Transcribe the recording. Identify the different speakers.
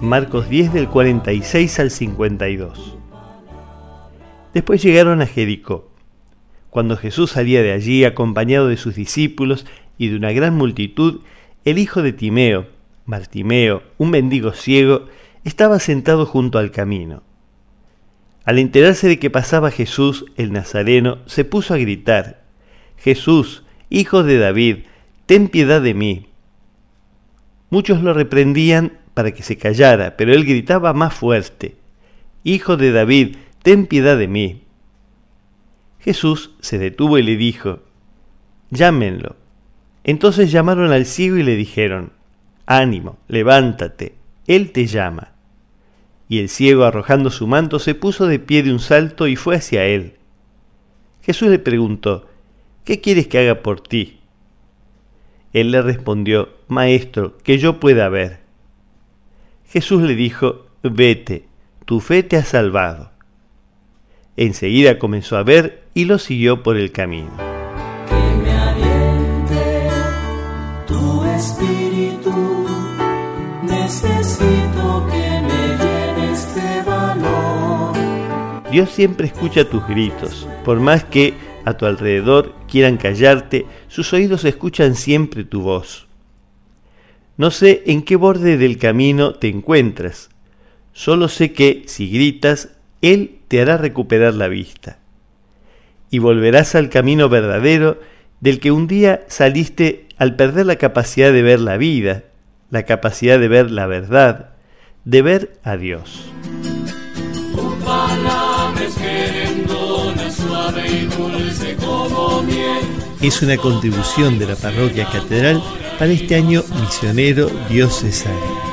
Speaker 1: Marcos 10 del 46 al 52. Después llegaron a Jericó. Cuando Jesús salía de allí acompañado de sus discípulos y de una gran multitud, el hijo de Timeo, Martimeo, un mendigo ciego, estaba sentado junto al camino. Al enterarse de que pasaba Jesús el Nazareno, se puso a gritar, Jesús, hijo de David, ten piedad de mí. Muchos lo reprendían para que se callara, pero él gritaba más fuerte, Hijo de David, ten piedad de mí. Jesús se detuvo y le dijo, Llámenlo. Entonces llamaron al ciego y le dijeron, Ánimo, levántate, Él te llama. Y el ciego, arrojando su manto, se puso de pie de un salto y fue hacia él. Jesús le preguntó, ¿qué quieres que haga por ti? Él le respondió, Maestro, que yo pueda ver. Jesús le dijo, vete, tu fe te ha salvado. Enseguida comenzó a ver y lo siguió por el camino.
Speaker 2: Que me aliente tu espíritu, necesito que me llenes de valor.
Speaker 1: Dios siempre escucha tus gritos, por más que a tu alrededor quieran callarte, sus oídos escuchan siempre tu voz. No sé en qué borde del camino te encuentras, solo sé que si gritas, Él te hará recuperar la vista. Y volverás al camino verdadero del que un día saliste al perder la capacidad de ver la vida, la capacidad de ver la verdad, de ver a Dios. Es una contribución de la parroquia catedral para este año misionero diocesano.